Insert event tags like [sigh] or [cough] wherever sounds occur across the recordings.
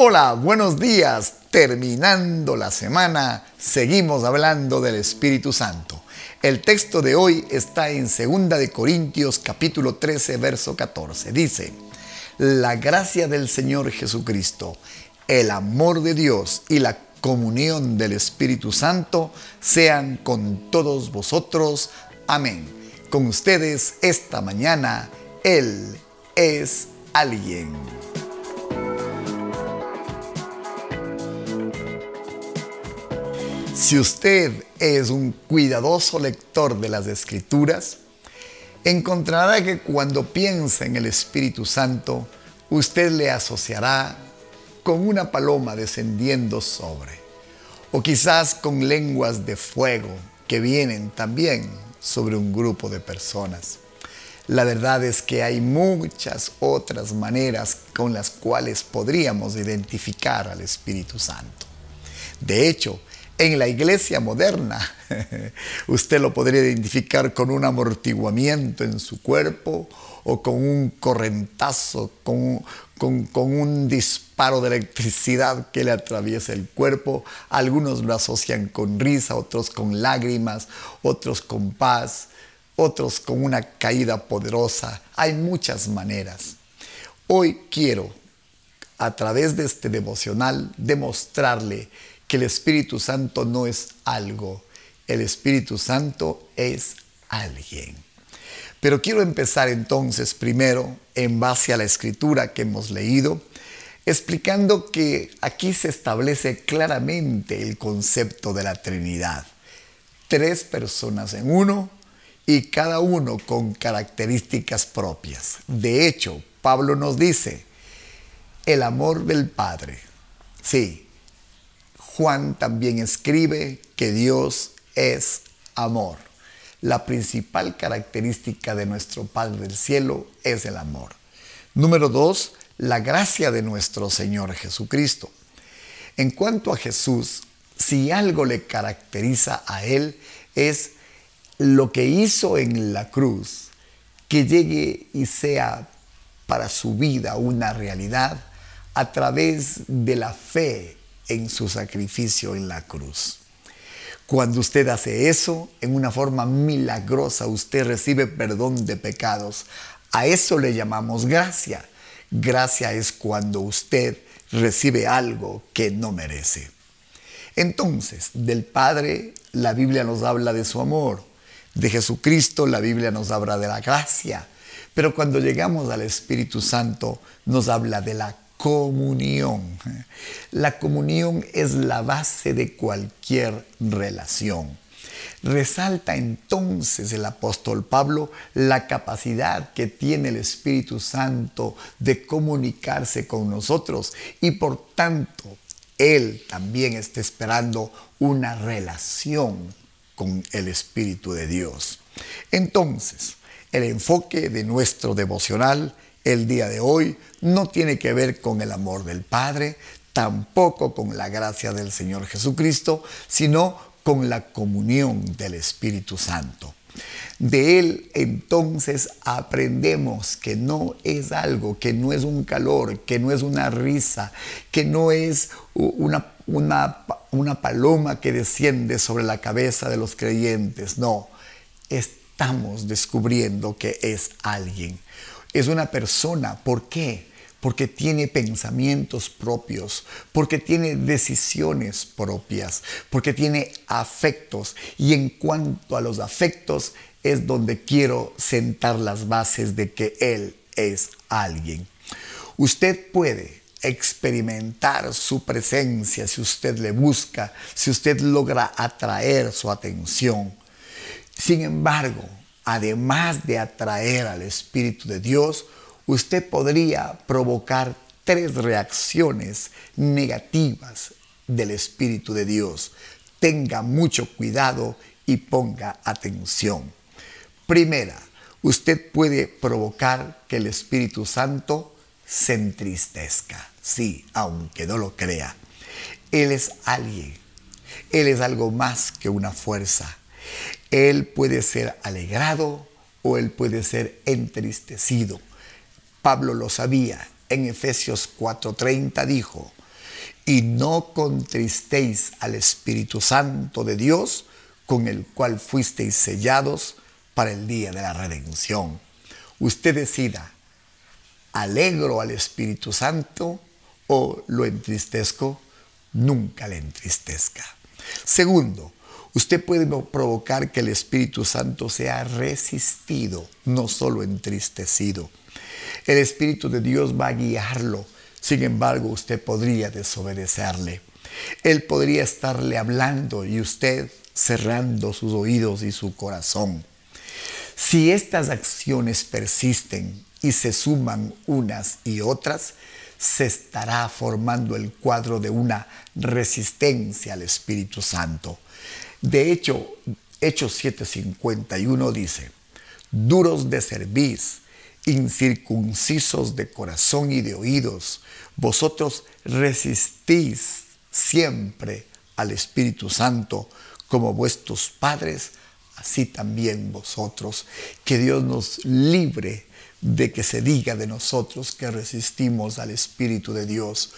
Hola, buenos días. Terminando la semana, seguimos hablando del Espíritu Santo. El texto de hoy está en 2 de Corintios capítulo 13, verso 14. Dice: La gracia del Señor Jesucristo, el amor de Dios y la comunión del Espíritu Santo sean con todos vosotros. Amén. Con ustedes esta mañana, Él es alguien. Si usted es un cuidadoso lector de las escrituras, encontrará que cuando piensa en el Espíritu Santo, usted le asociará con una paloma descendiendo sobre, o quizás con lenguas de fuego que vienen también sobre un grupo de personas. La verdad es que hay muchas otras maneras con las cuales podríamos identificar al Espíritu Santo. De hecho, en la iglesia moderna, [laughs] usted lo podría identificar con un amortiguamiento en su cuerpo o con un correntazo, con, con, un disparo de electricidad que le atraviesa el cuerpo. Algunos lo asocian con risa, otros con lágrimas, otros con paz, otros con una caída poderosa. Hay muchas maneras. Hoy quiero, a través de este devocional, demostrarle que el Espíritu Santo no es algo, el Espíritu Santo es alguien. Pero quiero empezar entonces primero, en base a la escritura que hemos leído, explicando que aquí se establece claramente el concepto de la Trinidad. Tres personas en uno y cada uno con características propias. De hecho, Pablo nos dice, el amor del Padre. Sí, Juan también escribe que Dios es amor. La principal característica de nuestro Padre del Cielo es el amor. Número dos, la gracia de nuestro Señor Jesucristo. En cuanto a Jesús, si algo le caracteriza a Él es lo que hizo en la cruz, que llegue y sea para su vida una realidad a través de la fe en su sacrificio en la cruz. Cuando usted hace eso, en una forma milagrosa, usted recibe perdón de pecados. A eso le llamamos gracia. Gracia es cuando usted recibe algo que no merece. Entonces, del Padre, la Biblia nos habla de su amor. De Jesucristo, la Biblia nos habla de la gracia. Pero cuando llegamos al Espíritu Santo, nos habla de la comunión. La comunión es la base de cualquier relación. Resalta entonces el apóstol Pablo la capacidad que tiene el Espíritu Santo de comunicarse con nosotros y por tanto Él también está esperando una relación con el Espíritu de Dios. Entonces, el enfoque de nuestro devocional el día de hoy no tiene que ver con el amor del Padre, tampoco con la gracia del Señor Jesucristo, sino con la comunión del Espíritu Santo. De Él entonces aprendemos que no es algo, que no es un calor, que no es una risa, que no es una, una, una paloma que desciende sobre la cabeza de los creyentes. No, estamos descubriendo que es alguien es una persona. ¿Por qué? Porque tiene pensamientos propios, porque tiene decisiones propias, porque tiene afectos. Y en cuanto a los afectos, es donde quiero sentar las bases de que Él es alguien. Usted puede experimentar su presencia si usted le busca, si usted logra atraer su atención. Sin embargo, además de atraer al Espíritu de Dios, usted podría provocar tres reacciones negativas del Espíritu de Dios. Tenga mucho cuidado y ponga atención. Primera, usted puede provocar que el Espíritu Santo se entristezca. Sí, aunque no lo crea. Él es alguien. Él es algo más que una fuerza. Él puede ser alegrado o él puede ser entristecido. Pablo lo sabía. En Efesios 4:30 dijo, y no contristéis al Espíritu Santo de Dios, con el cual fuisteis sellados para el día de la redención. Usted decida, ¿alegro al Espíritu Santo o lo entristezco? Nunca le entristezca. Segundo, usted puede provocar que el Espíritu Santo sea resistido, no solo entristecido. El Espíritu de Dios va a guiarlo sin embargo, usted podría desobedecerle. Él podría estarle hablando y usted cerrando sus oídos y su corazón. Si estas acciones persisten y se suman unas y otras, se estará formando el cuadro de una resistencia al Espíritu Santo. De hecho, Hechos 7:51 dice, duros de cerviz, incircuncisos de corazón y de oídos, vosotros resistís siempre al Espíritu Santo como vuestros padres, así también vosotros. Que Dios nos libre de que se diga de nosotros que resistimos al Espíritu de Dios.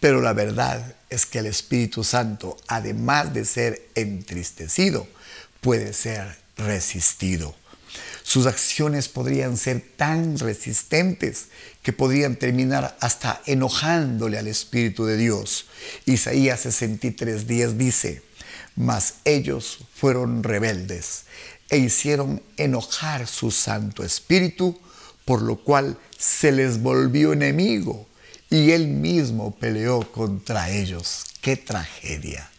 Pero la verdad es que el Espíritu Santo, además de ser entristecido, puede ser resistido. Sus acciones podrían ser tan resistentes que podrían terminar hasta enojándole al Espíritu de Dios. Isaías 63:10 dice, mas ellos fueron rebeldes e hicieron enojar su Santo Espíritu, por lo cual se les volvió enemigo y él mismo peleó contra ellos. ¡Qué tragedia!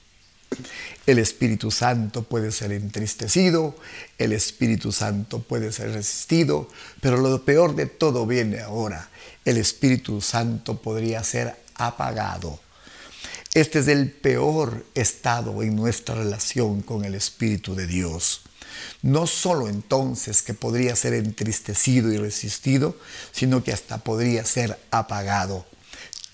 El Espíritu Santo puede ser entristecido, el Espíritu Santo puede ser resistido, pero lo peor de todo viene ahora. El Espíritu Santo podría ser apagado. Este es el peor estado en nuestra relación con el Espíritu de Dios. No solo entonces que podría ser entristecido y resistido, sino que hasta podría ser apagado.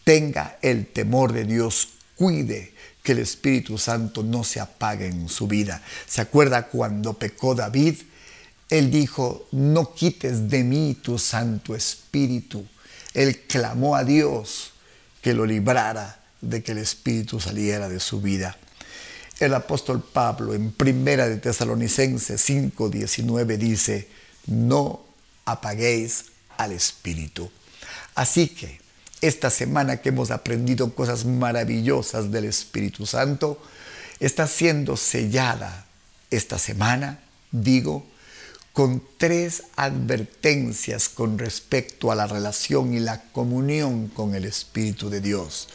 Tenga el temor de Dios, cuide que el Espíritu Santo no se apague en su vida. ¿Se acuerda cuando pecó David? Él dijo, no quites de mí tu Santo Espíritu. Él clamó a Dios que lo librara de que el Espíritu saliera de su vida. El apóstol Pablo en Primera de Tesalonicenses 5:19 dice, no apaguéis al Espíritu. Así que esta semana que hemos aprendido cosas maravillosas del Espíritu Santo, está siendo sellada esta semana, digo, con tres advertencias con respecto a la relación y la comunión con el Espíritu de Dios.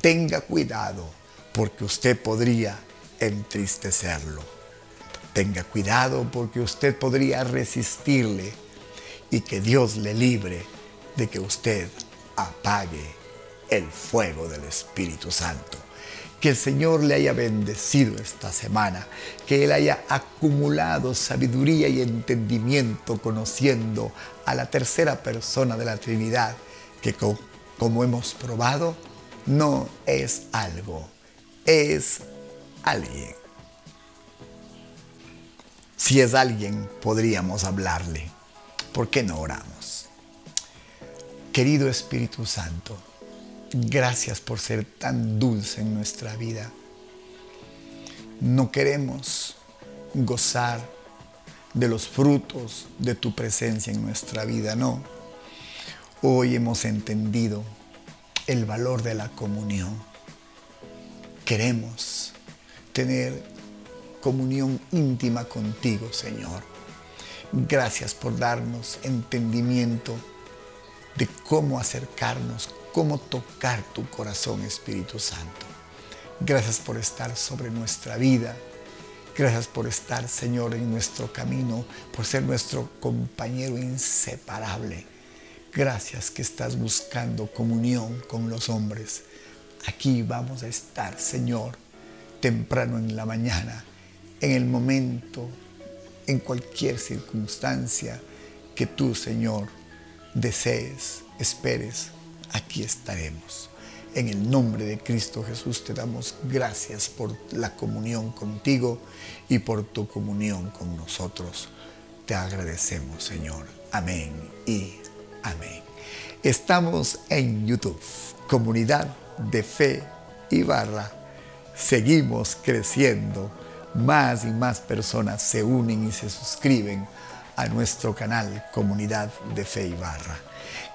Tenga cuidado porque usted podría entristecerlo. Tenga cuidado porque usted podría resistirle y que Dios le libre de que usted apague el fuego del Espíritu Santo. Que el Señor le haya bendecido esta semana, que Él haya acumulado sabiduría y entendimiento conociendo a la tercera persona de la Trinidad, que como hemos probado, no es algo, es alguien. Si es alguien, podríamos hablarle. ¿Por qué no oramos? Querido Espíritu Santo, gracias por ser tan dulce en nuestra vida. No queremos gozar de los frutos de tu presencia en nuestra vida, no. Hoy hemos entendido el valor de la comunión. Queremos tener comunión íntima contigo, Señor. Gracias por darnos entendimiento de cómo acercarnos, cómo tocar tu corazón, Espíritu Santo. Gracias por estar sobre nuestra vida. Gracias por estar, Señor, en nuestro camino, por ser nuestro compañero inseparable. Gracias que estás buscando comunión con los hombres. Aquí vamos a estar, Señor, temprano en la mañana, en el momento, en cualquier circunstancia que tú, Señor, desees, esperes, aquí estaremos. En el nombre de Cristo Jesús te damos gracias por la comunión contigo y por tu comunión con nosotros. Te agradecemos, Señor. Amén y amén. Estamos en YouTube, Comunidad de Fe Ibarra, seguimos creciendo. Más y más personas se unen y se suscriben a nuestro canal Comunidad de Fe Ibarra.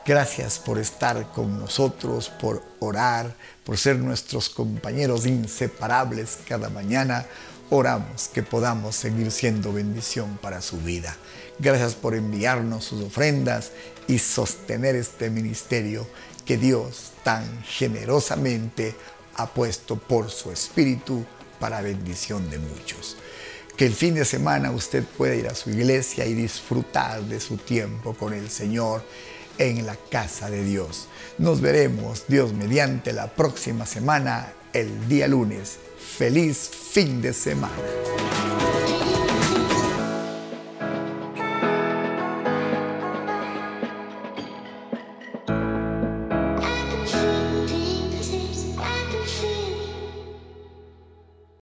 Gracias por estar con nosotros, por orar, por ser nuestros compañeros inseparables cada mañana. Oramos que podamos seguir siendo bendición para su vida. Gracias por enviarnos sus ofrendas y sostener este ministerio que Dios tan generosamente ha puesto por su Espíritu para bendición de muchos que el fin de semana usted pueda ir a su iglesia y disfrutar de su tiempo con el Señor en la casa de Dios. Nos veremos, Dios mediante, la próxima semana, el día lunes. Feliz fin de semana.